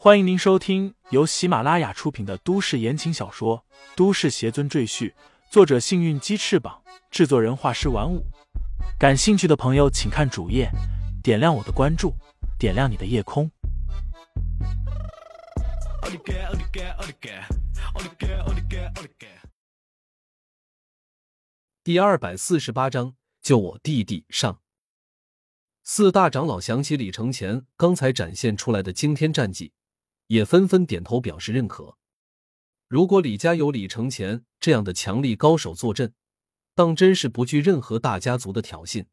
欢迎您收听由喜马拉雅出品的都市言情小说《都市邪尊赘婿》，作者：幸运鸡翅膀，制作人：画师玩五。感兴趣的朋友，请看主页，点亮我的关注，点亮你的夜空。第二百四十八章，救我弟弟上。四大长老想起李承前刚才展现出来的惊天战绩。也纷纷点头表示认可。如果李家有李承前这样的强力高手坐镇，当真是不惧任何大家族的挑衅。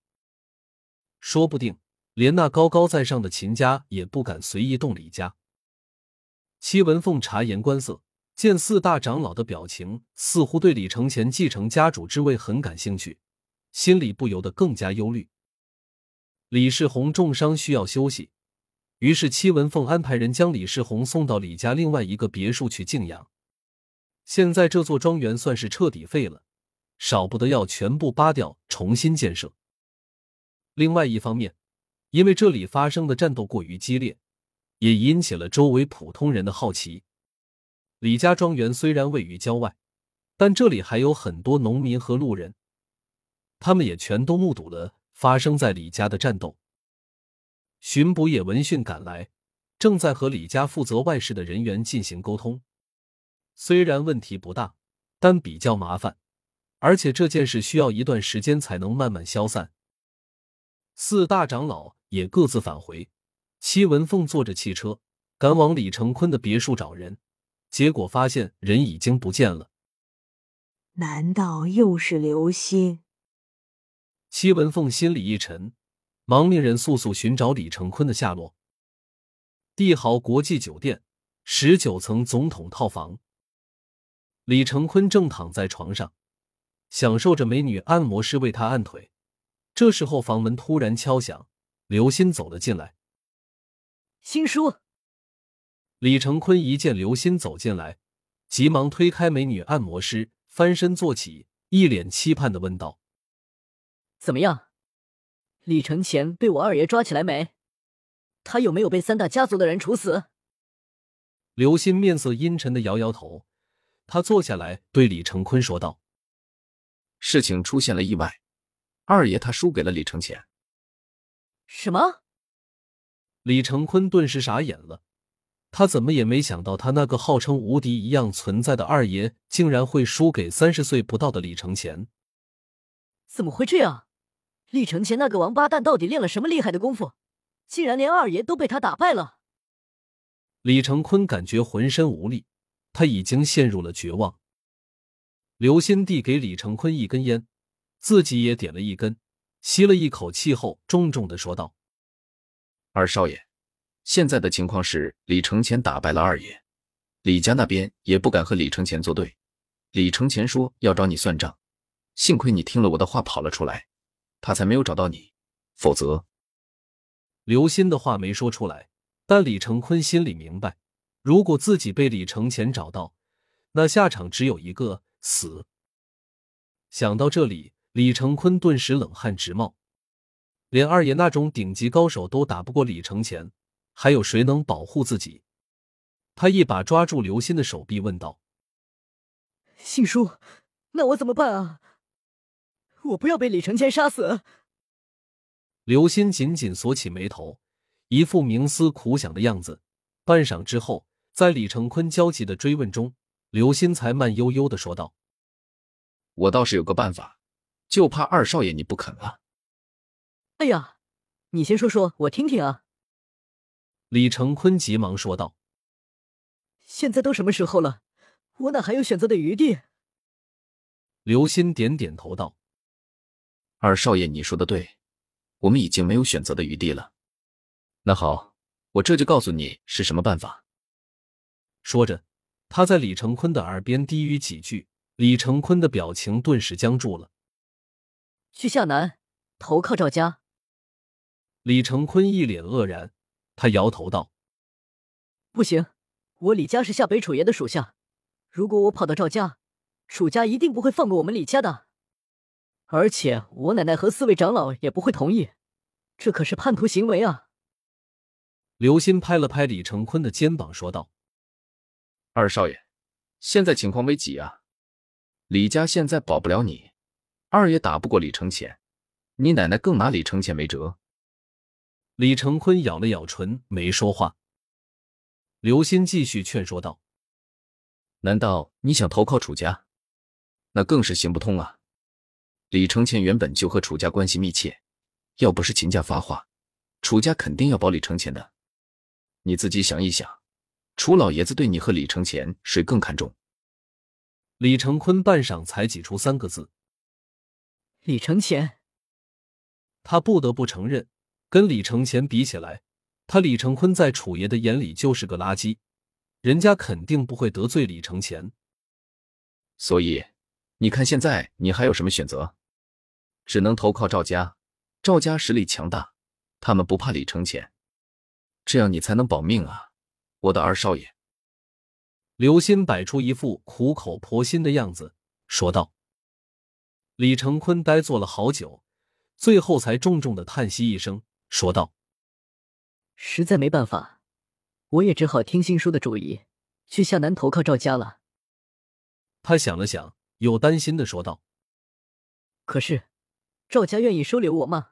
说不定连那高高在上的秦家也不敢随意动李家。戚文凤察言观色，见四大长老的表情似乎对李承前继承家主之位很感兴趣，心里不由得更加忧虑。李世宏重伤，需要休息。于是，戚文凤安排人将李世宏送到李家另外一个别墅去静养。现在这座庄园算是彻底废了，少不得要全部扒掉，重新建设。另外一方面，因为这里发生的战斗过于激烈，也引起了周围普通人的好奇。李家庄园虽然位于郊外，但这里还有很多农民和路人，他们也全都目睹了发生在李家的战斗。巡捕也闻讯赶来，正在和李家负责外事的人员进行沟通。虽然问题不大，但比较麻烦，而且这件事需要一段时间才能慢慢消散。四大长老也各自返回。戚文凤坐着汽车赶往李成坤的别墅找人，结果发现人已经不见了。难道又是刘星？戚文凤心里一沉。忙命人速速寻找李成坤的下落。帝豪国际酒店十九层总统套房，李成坤正躺在床上，享受着美女按摩师为他按腿。这时候，房门突然敲响，刘鑫走了进来。新叔，李成坤一见刘鑫走进来，急忙推开美女按摩师，翻身坐起，一脸期盼的问道：“怎么样？”李承前被我二爷抓起来没？他有没有被三大家族的人处死？刘鑫面色阴沉的摇摇头，他坐下来对李承坤说道：“事情出现了意外，二爷他输给了李承前。”什么？李承坤顿时傻眼了，他怎么也没想到，他那个号称无敌一样存在的二爷，竟然会输给三十岁不到的李承前。怎么会这样？李承前那个王八蛋到底练了什么厉害的功夫，竟然连二爷都被他打败了？李成坤感觉浑身无力，他已经陷入了绝望。刘鑫递给李成坤一根烟，自己也点了一根，吸了一口气后，重重的说道：“二少爷，现在的情况是李承前打败了二爷，李家那边也不敢和李承前作对。李承前说要找你算账，幸亏你听了我的话跑了出来。”他才没有找到你，否则，刘鑫的话没说出来，但李成坤心里明白，如果自己被李承前找到，那下场只有一个死。想到这里，李成坤顿时冷汗直冒，连二爷那种顶级高手都打不过李承前，还有谁能保护自己？他一把抓住刘鑫的手臂，问道：“信叔，那我怎么办啊？”我不要被李承前杀死。刘鑫紧紧锁起眉头，一副冥思苦想的样子。半晌之后，在李承坤焦急的追问中，刘鑫才慢悠悠的说道：“我倒是有个办法，就怕二少爷你不肯了。”哎呀，你先说说，我听听啊。李承坤急忙说道：“现在都什么时候了，我哪还有选择的余地？”刘鑫点点头道。二少爷，你说的对，我们已经没有选择的余地了。那好，我这就告诉你是什么办法。说着，他在李成坤的耳边低语几句，李成坤的表情顿时僵住了。去向南，投靠赵家。李成坤一脸愕然，他摇头道：“不行，我李家是下北楚爷的属下，如果我跑到赵家，楚家一定不会放过我们李家的。”而且我奶奶和四位长老也不会同意，这可是叛徒行为啊！刘鑫拍了拍李成坤的肩膀，说道：“二少爷，现在情况危急啊！李家现在保不了你，二爷打不过李承前，你奶奶更拿李承前没辙。”李成坤咬了咬唇，没说话。刘鑫继续劝说道：“难道你想投靠楚家？那更是行不通啊！李承前原本就和楚家关系密切，要不是秦家发话，楚家肯定要保李承前的。”你自己想一想，楚老爷子对你和李承前谁更看重？李成坤半晌才挤出三个字：“李承前。”他不得不承认，跟李承前比起来，他李成坤在楚爷的眼里就是个垃圾，人家肯定不会得罪李承前。所以，你看现在你还有什么选择？只能投靠赵家，赵家实力强大，他们不怕李承前。这样你才能保命啊，我的二少爷。刘鑫摆出一副苦口婆心的样子，说道。李成坤呆坐了好久，最后才重重的叹息一声，说道：“实在没办法，我也只好听新叔的主意，去下南投靠赵家了。”他想了想，又担心的说道：“可是，赵家愿意收留我吗？”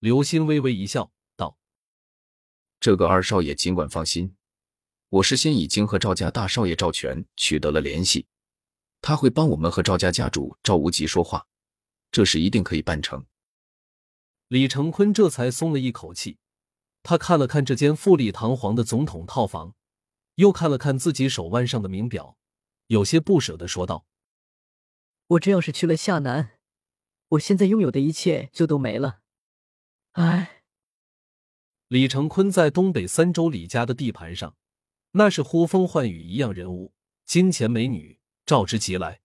刘鑫微微一笑。道这个二少爷尽管放心，我事先已经和赵家大少爷赵全取得了联系，他会帮我们和赵家家主赵无极说话，这事一定可以办成。李成坤这才松了一口气，他看了看这间富丽堂皇的总统套房，又看了看自己手腕上的名表，有些不舍的说道：“我这要是去了下南，我现在拥有的一切就都没了，唉。”李成坤在东北三州李家的地盘上，那是呼风唤雨一样人物，金钱美女召之即来，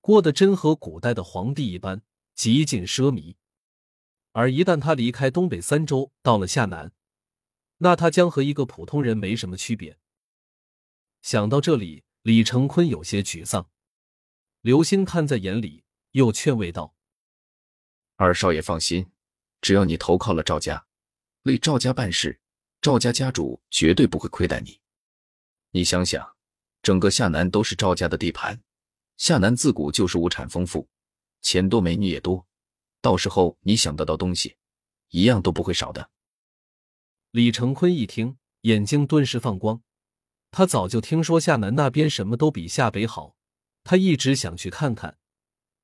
过得真和古代的皇帝一般，极尽奢靡。而一旦他离开东北三州，到了夏南，那他将和一个普通人没什么区别。想到这里，李成坤有些沮丧。刘星看在眼里，又劝慰道：“二少爷放心，只要你投靠了赵家。”为赵家办事，赵家家主绝对不会亏待你。你想想，整个夏南都是赵家的地盘，夏南自古就是物产丰富，钱多美女也多，到时候你想得到东西，一样都不会少的。李成坤一听，眼睛顿时放光。他早就听说夏南那边什么都比夏北好，他一直想去看看，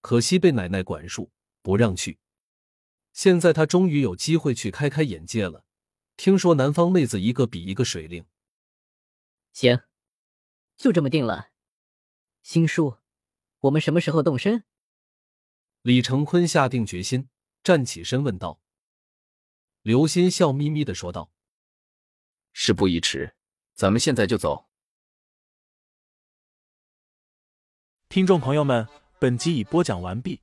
可惜被奶奶管束，不让去。现在他终于有机会去开开眼界了。听说南方妹子一个比一个水灵，行，就这么定了。新叔，我们什么时候动身？李成坤下定决心，站起身问道。刘鑫笑眯眯的说道：“事不宜迟，咱们现在就走。”听众朋友们，本集已播讲完毕，